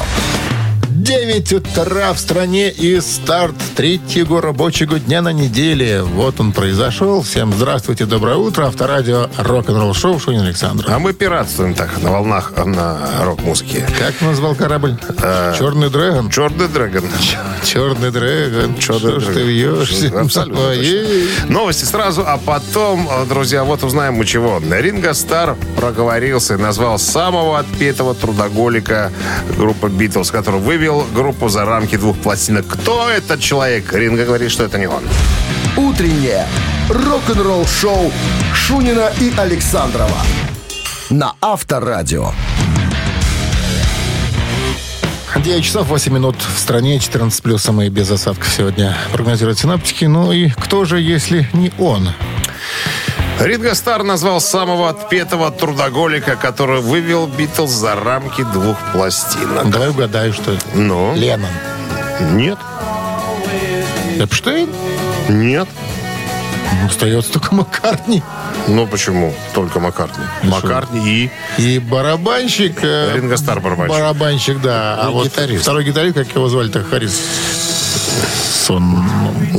9 утра в стране и старт третьего рабочего дня на неделе. Вот он произошел. Всем здравствуйте, доброе утро. Авторадио рок-н-ролл шоу Шунин Александр. А мы пиратствуем так, на волнах э, на рок-музыке. Как назвал корабль? Черный дрэгон. Черный Дрэгон. Черный дрэгон. Что ж ты вьешься? Абсолютно Новости сразу, а потом, э, друзья, вот узнаем мы чего. Ринго Стар проговорился и назвал самого отпетого трудоголика группы Битлз, который вывел группу за рамки двух пластинок. Кто этот человек? Ринго говорит, что это не он. Утреннее рок-н-ролл-шоу Шунина и Александрова на Авторадио. 9 часов 8 минут в стране, 14 плюсом и без осадков сегодня прогнозируют синаптики. Ну и кто же, если не он? Ринго Стар назвал самого отпетого трудоголика, который вывел Битлз за рамки двух пластинок. Давай угадаю, что это. Ну? Леннон. Нет. Эпштейн? Нет. Ну, Остается только Маккартни. Ну почему? Только Маккартни. Маккартни и... И барабанщик... э, Ринго Стар барабанщик. Барабанщик, да. А И вот гитарист. второй гитарист, как его звали-то, Харрис... Сон...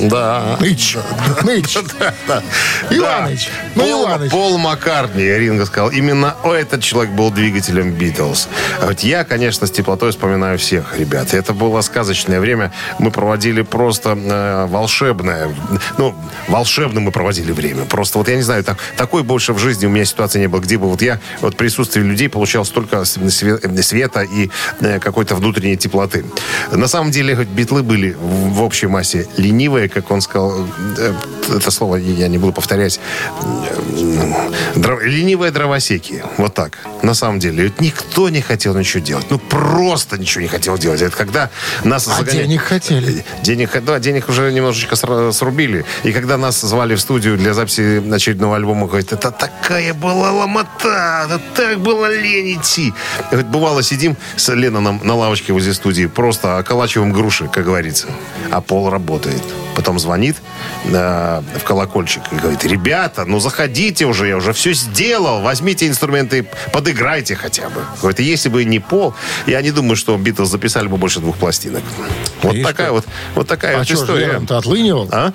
Да. Ныч. Ныч. [LAUGHS] Иваныч. Ну, Иваныч. Пол Маккартни, Ринго сказал, именно этот человек был двигателем Битлз. А вот я, конечно, с теплотой вспоминаю всех ребят. Это было сказочное время. Мы проводили просто э, волшебное. Ну, волшебно мы проводили время. Просто вот я не знаю, так, такой больше в жизни у меня ситуации не было, где бы вот я вот в присутствии людей получал столько света и э, какой-то внутренней теплоты. На самом деле, хоть битлы были в, в общей массе ленивые, как он сказал, э, это слово я не буду повторять, Дро- ленивые дровосеки. Вот так. На самом деле. Ведь никто не хотел ничего делать. Ну, просто ничего не хотел делать. Это когда нас А загоняли- денег хотели. Денег, да, денег уже немножечко срубили. И когда нас звали в студию для записи очередного альбома, говорит, это такая была ломота, это так было лень идти. Говорит, бывало, сидим с Ленноном на лавочке возле студии, просто околачиваем груши, как говорится. А пол работает. Потом звонит э, в колокольчик и говорит, ребята, ну заходите уже, я уже все сделал, возьмите инструменты, подыграйте хотя бы. Говорит, если бы не пол, я не думаю, что Битлз записали бы больше двух пластинок. Вот Видишь, такая как? вот, вот такая А вот что история. Леннон-то отлынивал? А?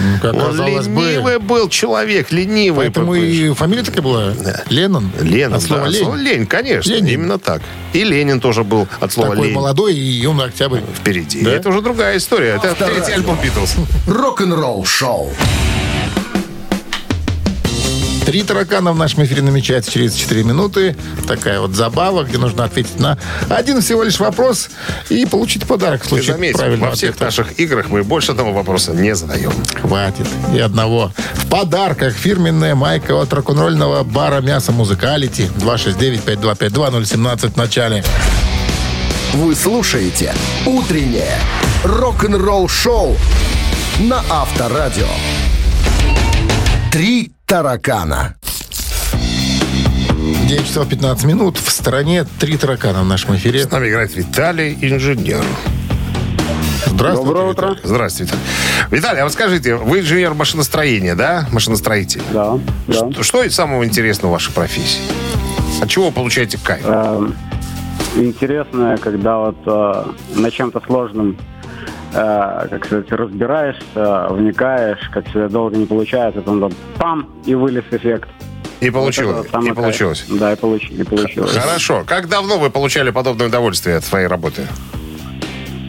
Ну, Как Он казалось бы. ленивый был человек, ленивый. Поэтому такой. и фамилия такая была. Леннон. Ленин, От слова да, лень. слово лень, конечно, Ленин. именно так. И Ленин тоже был от слова Такой лень молодой и юный октябрь. впереди. Да? Это уже другая история. Это третий альбом Битлз. Рок-н-ролл-шоу. Три таракана в нашем эфире намечается через 4 минуты. Такая вот забава, где нужно ответить на один всего лишь вопрос и получить подарок в Ты случае заметь, правильного во всех ответа. наших играх мы больше одного вопроса не задаем. Хватит. И одного. В подарках фирменная майка от рок-н-ролльного бара «Мясо Музыкалити». 269-5252-017 в начале. Вы слушаете «Утреннее рок-н-ролл-шоу» на Авторадио. Три таракана. 9 часов 15 минут. В стороне три таракана в нашем эфире. С нами играет Виталий, инженер. Здравствуйте. Доброе утро. Здравствуйте, Виталий. Виталий, а вот скажите, вы инженер машиностроения, да? Машиностроитель. Да, да. Что, что из самого интересного в вашей профессии? От чего вы получаете кайф? Эм, Интересно, когда вот э, на чем-то сложном как сказать, разбираешься, вникаешь, как всегда долго не получается, потом там пам, и вылез эффект. И получилось. вот И получилось. кайф. Да, и, получ- и получилось. Хорошо. Как давно вы получали подобное удовольствие от своей работы?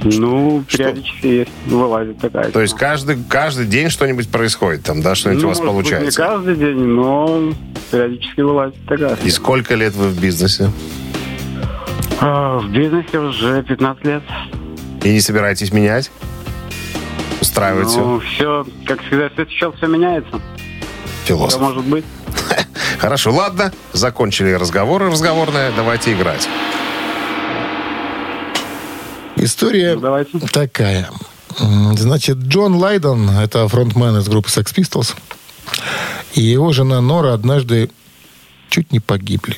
Ну, периодически есть, вылазит такая. То есть каждый, каждый день что-нибудь происходит там, да, что-нибудь ну, у вас может быть, получается? не каждый день, но периодически вылазит такая. И сколько лет вы в бизнесе? А, В бизнесе уже 15 лет. И не собираетесь менять? Устраивает Ну, все, как всегда, все сейчас все меняется. все? Все Философ. может быть. [LAUGHS] Хорошо, ладно. Закончили разговоры разговорные. Давайте играть. История Ну, давайте. такая. Значит, Джон Лайдон, это фронтмен из группы Sex Pistols, и его жена Нора однажды чуть не погибли.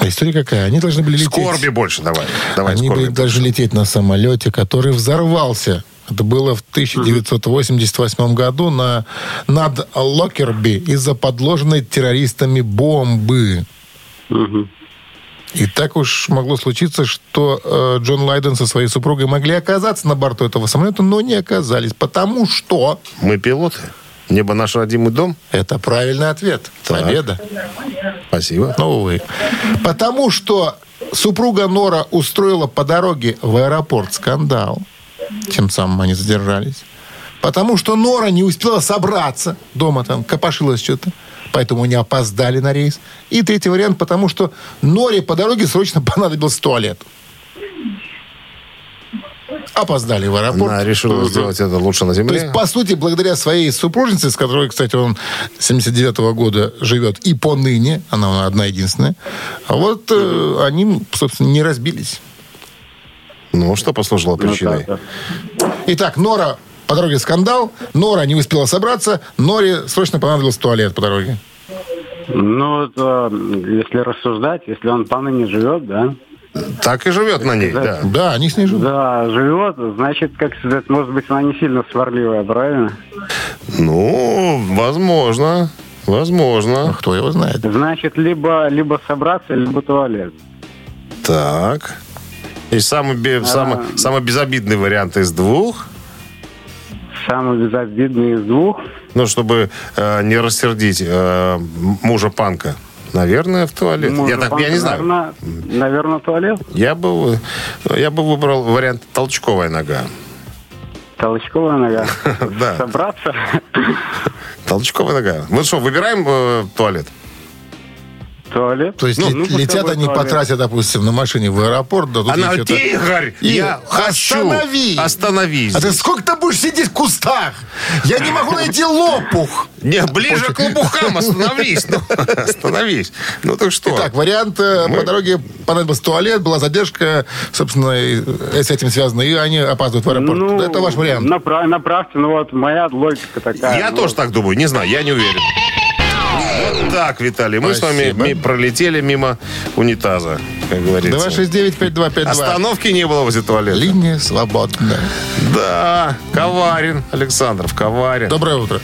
А история какая? Они должны были лететь... Скорби больше давай. Давай Они были должны лететь на самолете, который взорвался. Это было в 1988 году на, над Локерби из-за подложенной террористами бомбы. И так уж могло случиться, что э, Джон Лайден со своей супругой могли оказаться на борту этого самолета, но не оказались, потому что Мы пилоты. Небо наш родимый дом. это правильный ответ. Так. Победа. Спасибо. Но, увы. Потому что супруга Нора устроила по дороге в аэропорт скандал. Тем самым они задержались. Потому что Нора не успела собраться. Дома там копошилась что-то. Поэтому они опоздали на рейс. И третий вариант, потому что Норе по дороге срочно [LAUGHS] понадобился туалет. Опоздали в аэропорт. Она решила сделать это лучше на То земле. есть, по сути, благодаря своей супружнице, с которой, кстати, он 79-го года живет и поныне, она одна единственная, а вот э, они, собственно, не разбились. Ну, что послужило Ну, причиной? да. Итак, Нора по дороге скандал, Нора не успела собраться, Норе срочно понадобился туалет по дороге. Ну, это, если рассуждать, если он поныне живет, да, Так и живет на ней, да. Да, они с ней живут. да, живет, значит, как сказать, может быть, она не сильно сварливая, правильно? Ну, возможно. Возможно. кто его знает. Значит, либо, либо собраться, либо туалет. Так. И самый, бе- самый, самый безобидный вариант из двух, Самый безобидный из двух. ну, чтобы э, не рассердить э, мужа панка. Наверное, в туалет. я так, я не знаю. Наверное, наверное, туалет. Я бы, я бы выбрал вариант толчковая нога. Толчковая нога. [LAUGHS] Да. Собраться. Толчковая нога. Ну что, выбираем э, туалет? Туалет. То есть Ну, лет- ну, летят они, туалет. потратят, допустим, на машине в аэропорт, да тут Она, что-то- Игорь, я хочу. останови! Остановись. А ты сколько ты будешь сидеть в кустах? Я не могу найти лопух. Не, ближе к лопухам остановись. Ну, [LAUGHS] остановись. Ну так что? Итак, вариант э, Мы- по дороге понадобился туалет, была задержка, собственно, и, э, с этим связано, и они опаздывают в аэропорт. Ну, Это ваш вариант. направ- направьте, ну вот моя логика такая. Я ну, тоже так думаю, не знаю, я не уверен. Так, Виталий, мы с вами Спасибо. ми- пролетели мимо унитаза, как говорится. 269-5252. Остановки не было возле туалета. Линия свободна. Да, Коварин, Александров, Коварин. Доброе утро.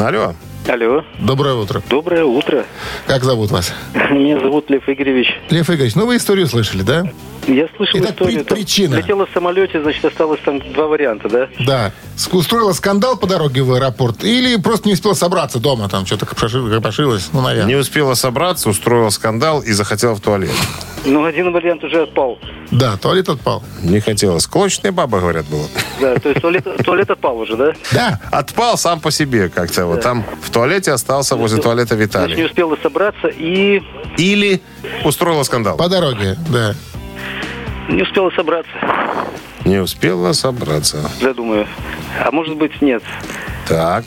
Алло. Алло, Доброе утро. доброе утро. Как зовут вас? Меня зовут Лев Игоревич. Лев Игоревич, ну вы историю слышали, да? Я слышал Итак, историю. при- причина. Летела в самолете, значит, осталось там два варианта, да? Да. Устроила скандал по дороге в аэропорт или просто не успела собраться дома, там что-то копошилось, ну, наверное. Не успела собраться, устроила скандал и захотела в туалет. Ну, один вариант уже отпал. Да, туалет отпал. Не хотела. Склочная баба, говорят, была. Да, то есть туалет, туалет отпал уже, да? Да. Отпал сам по себе как-то. Вот там в туалете остался возле туалета Значит, не Виталий. успела собраться и Или устроила скандал. По дороге, да. не успела собраться, Не успела собраться. я думаю. А может быть, нет. Так.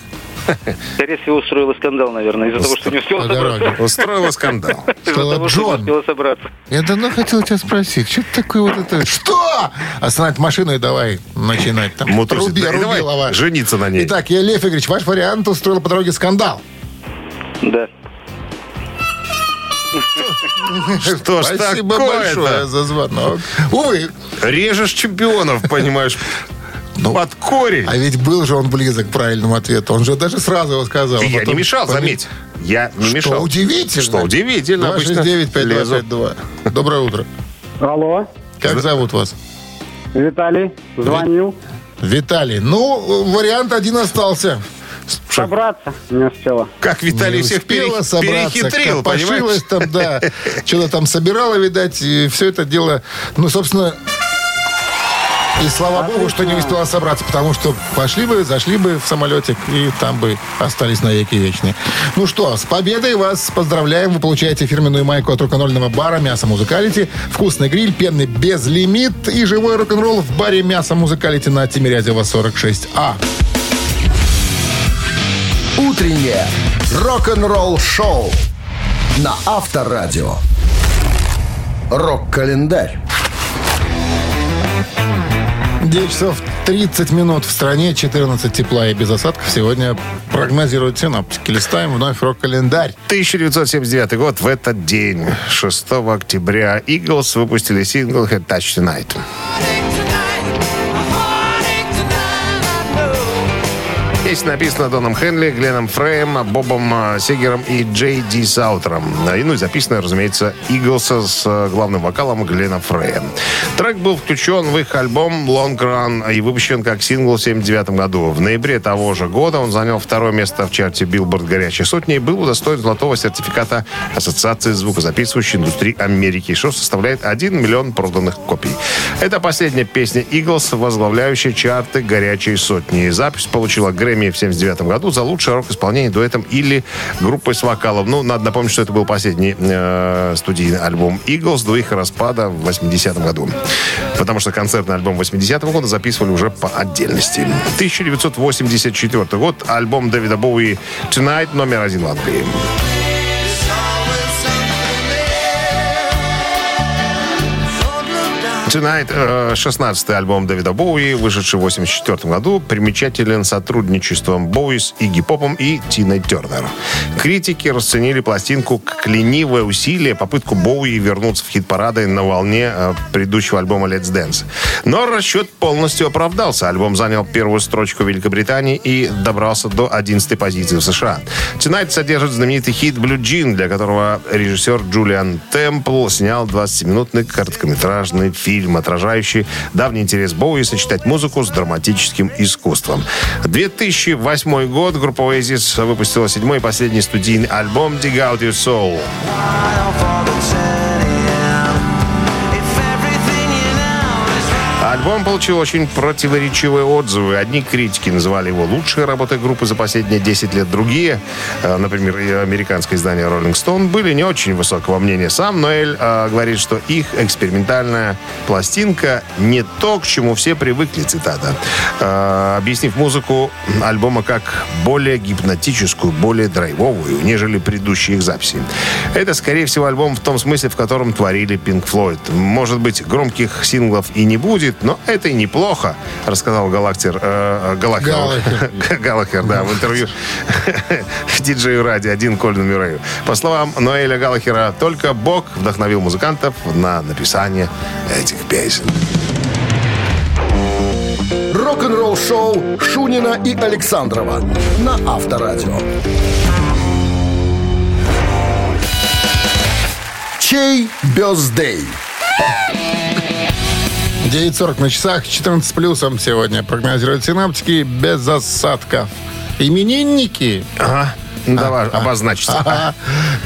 Скорее всего, устроила скандал, наверное, из-за того, что не успела собраться. Устроила скандал. [LAUGHS] Из-за Сказала, того, что не «Джон». Я давно хотел тебя спросить, что ты такое вот это... Что? Остановить машину и давай начинать там. Руби, давай жениться на ней. Итак, я, Лев Игоревич, ваш вариант устроил по дороге скандал. Да. Что ж Спасибо большое такое-то? за звонок. Увы, Режешь чемпионов, понимаешь, под корень. а ведь был же он близок к правильному ответу. Он же даже сразу его сказал. И я не мешал, пони- заметь. Я не Что мешал. удивительно. Что удивительно. Обычно лезу. 269-5252. Доброе утро. Алло, Как зовут вас? Виталий, звонил. Виталий. Ну, вариант один остался. Собраться не успела. Как Виталий Не всех успела пере- собраться, перехитрил, понимаешь? там, да. [LAUGHS] Что-то там собирала, видать, и все это дело, ну, собственно, и слава богу, что не успела собраться, потому что пошли бы, зашли бы в самолетик, и там бы остались навеки вечные. Ну что, с победой вас поздравляем. Вы получаете фирменную майку от рок-н-ролльного бара «Мясо Музыкалити», вкусный гриль, пенный безлимит и живой рок-н-ролл в баре «Мясо Музыкалити» на Тимирязева 46А. Утреннее рок-н-ролл-шоу на Авторадио. Рок-календарь. 9 часов 30 минут в стране, 14 тепла и без осадков. Сегодня прогнозируют синоптики. Листаем вновь рок-календарь. 1979 год. В этот день, 6 октября, Eagles выпустили сингл «Head Touch Tonight». Песня написана Доном Хенли, Гленном Фреем, Бобом э, Сегером и Джей Ди Саутером. И, ну и записана, разумеется, Иглса с э, главным вокалом Глена Фрея. Трек был включен в их альбом Long Run и выпущен как сингл в 1979 году. В ноябре того же года он занял второе место в чарте Billboard горячей сотни и был удостоен золотого сертификата Ассоциации звукозаписывающей индустрии Америки, что составляет 1 миллион проданных копий. Это последняя песня Иглс, возглавляющая чарты горячей сотни. Запись получила Грэмми в 79 году за лучший рок-исполнение дуэтом или группой с вокалом. Ну, надо напомнить, что это был последний э, студийный альбом Eagles до их распада в 80 году. Потому что концертный альбом 80 года записывали уже по отдельности. 1984 год. Альбом Дэвида Боуи Tonight номер один в Англии. Tonight, э, 16-й альбом Дэвида Боуи, вышедший в 1984 году, примечателен сотрудничеством Боуи с Игги Попом и Тиной Тернер. Критики расценили пластинку как ленивое усилие, попытку Боуи вернуться в хит-парады на волне э, предыдущего альбома Let's Dance. Но расчет полностью оправдался. Альбом занял первую строчку Великобритании и добрался до 11-й позиции в США. Tonight содержит знаменитый хит Blue Jean, для которого режиссер Джулиан Темпл снял 20-минутный короткометражный фильм, отражающий давний интерес Боуи сочетать музыку с драматическим искусством. 2008 год группа Oasis выпустила седьмой и последний студийный альбом Dig Out Your Soul. Альбом получил очень противоречивые отзывы. Одни критики называли его лучшей работой группы за последние 10 лет. Другие, э, например, американское издание Rolling Stone, были не очень высокого мнения. Сам Ноэль э, говорит, что их экспериментальная пластинка не то, к чему все привыкли, цитата. Э, объяснив музыку альбома как более гипнотическую, более драйвовую, нежели предыдущие их записи. Это, скорее всего, альбом в том смысле, в котором творили Pink Floyd. Может быть, громких синглов и не будет, но это и неплохо, рассказал Галактер, э, Галахер, Галахер. [LAUGHS] Галахер, да, в интервью [LAUGHS] в диджею ради один Колину Мюррею. По словам Ноэля Галахера, только Бог вдохновил музыкантов на написание этих песен. Рок-н-ролл шоу Шунина и Александрова на Авторадио. Чей бездей? 9.40 на часах, 14 с плюсом сегодня. Прогнозируют синаптики без осадков. Именинники. Ага. Ну, давай, обозначься. Ага.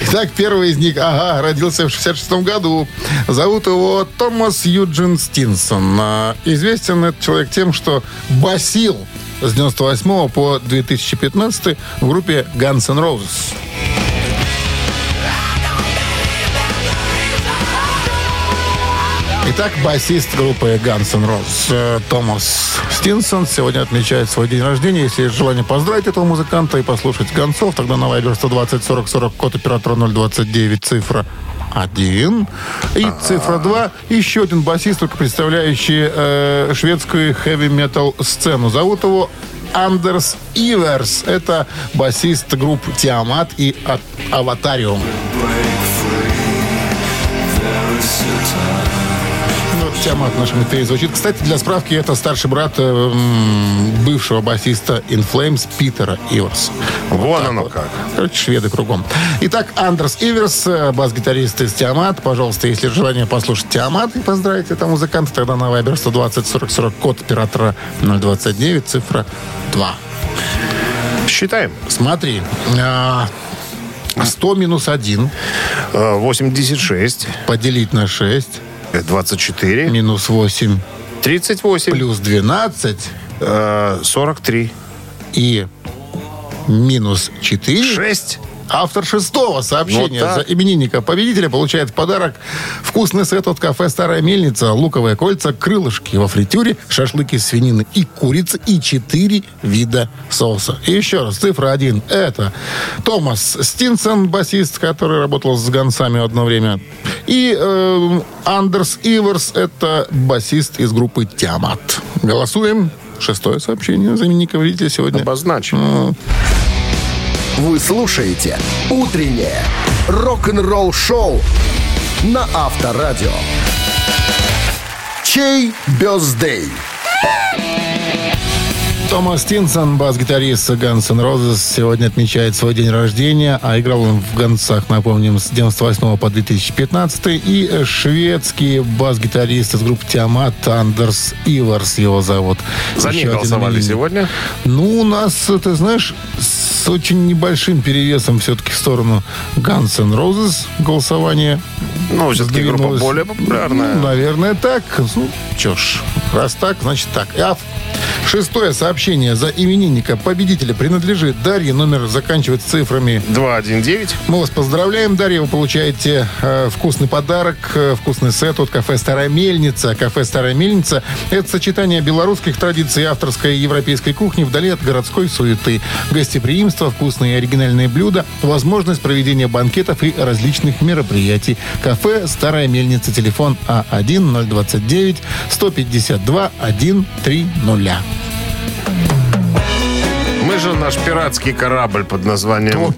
Итак, первый из них, ага, родился в 66 году. Зовут его Томас Юджин Стинсон. А, Известен этот человек тем, что басил с 98 по 2015 в группе Guns N' Roses. Итак, басист группы Guns N' Roses э, Томас Стинсон сегодня отмечает свой день рождения. Если есть желание поздравить этого музыканта и послушать гонцов, тогда на Viber 120 40 40 код оператора 029 цифра 1. И цифра 2. Еще один басист, только представляющий э, шведскую хэви-метал сцену. Зовут его Андерс Иверс. Это басист групп Тиамат и А- Аватариум. Тиамат в нашем эфире звучит. Кстати, для справки, это старший брат э, бывшего басиста In Flames Питера Иверс. Вон так оно вот. как. Короче, шведы кругом. Итак, Андерс Иверс, э, бас-гитарист из Тиамат. Пожалуйста, если желание послушать Тиамат и поздравить этого музыканта, тогда на Viber 120 40 40 код оператора 029, цифра 2. Считаем. Смотри, а, 100 минус 1 Э, 86, поделить на 6 э, 24, минус 8 38, плюс 12 э, 43, и минус 4. 6. Автор шестого сообщения Вот за именинника победителя получает в подарок вкусный сет от кафе «Старая мельница», луковые кольца, крылышки во фритюре, шашлыки свинины и курицы и четыре вида соуса. И еще раз, цифра один. Это Томас Стинсон, басист, который работал с гонцами одно время. И э, Андерс Иверс, это басист из группы «Тиамат». Голосуем. Шестое сообщение именинника победителя сегодня. Обозначим. Вы слушаете «Утреннее рок-н-ролл-шоу» на Авторадио. Чей бездей? Томас Тинсон, бас-гитарист Guns N' Roses, сегодня отмечает свой день рождения, а играл он в «Гонцах», напомним, с 98 по 2015. И шведский бас-гитарист из группы Тиамат Андерс Иварс его зовут. За один голосовали сегодня. Ну, у нас, ты знаешь, с очень небольшим перевесом все-таки в сторону Guns N' Roses голосование. Ну, все-таки группа более популярная. Ну, наверное, так. Ну, что ж, раз так, значит так. А Шестое сообщение за именинника победителя принадлежит Дарье. Номер заканчивается цифрами 219. Мы вас поздравляем, Дарья. Вы получаете э, вкусный подарок, э, вкусный сет от кафе «Старая мельница». Кафе «Старая мельница» — это сочетание белорусских традиций авторской европейской кухни вдали от городской суеты. Гостеприимство, вкусные и оригинальные блюда, возможность проведения банкетов и различных мероприятий. Кафе «Старая мельница». Телефон А1-029-152-130 же наш пиратский корабль под названием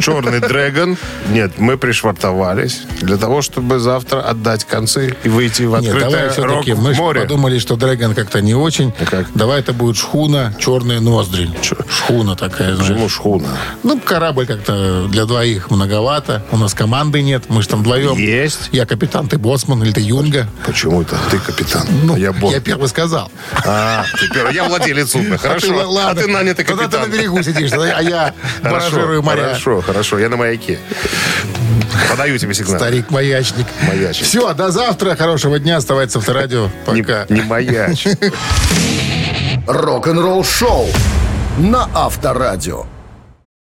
Черный Дрэгон. Нет, мы пришвартовались для того, чтобы завтра отдать концы и выйти в Нет, давай открытое все-таки. Мы подумали, что Дрэгон как-то не очень. как? Давай это будет шхуна «Черные ноздри». Шхуна такая, знаешь. Почему шхуна? Ну, корабль как-то для двоих многовато. У нас команды нет. Мы же там вдвоем. Есть. Я капитан, ты боцман или ты юнга. Почему это? Ты капитан. Ну, а я бот. я первый сказал. А, ты первый. Я владелец судна. А ты, Хорошо. ладно. А ты нанятый Тогда капитан. ты на берегу сидишь, а я баражирую моря. Хорошо, хорошо. Я на маяке. Подаю тебе сигнал. Старик-маячник. Маячник. Все, до завтра. Хорошего дня. Оставайтесь в авторадио. Не, Пока. не маяч. Рок-н-ролл шоу на Авторадио.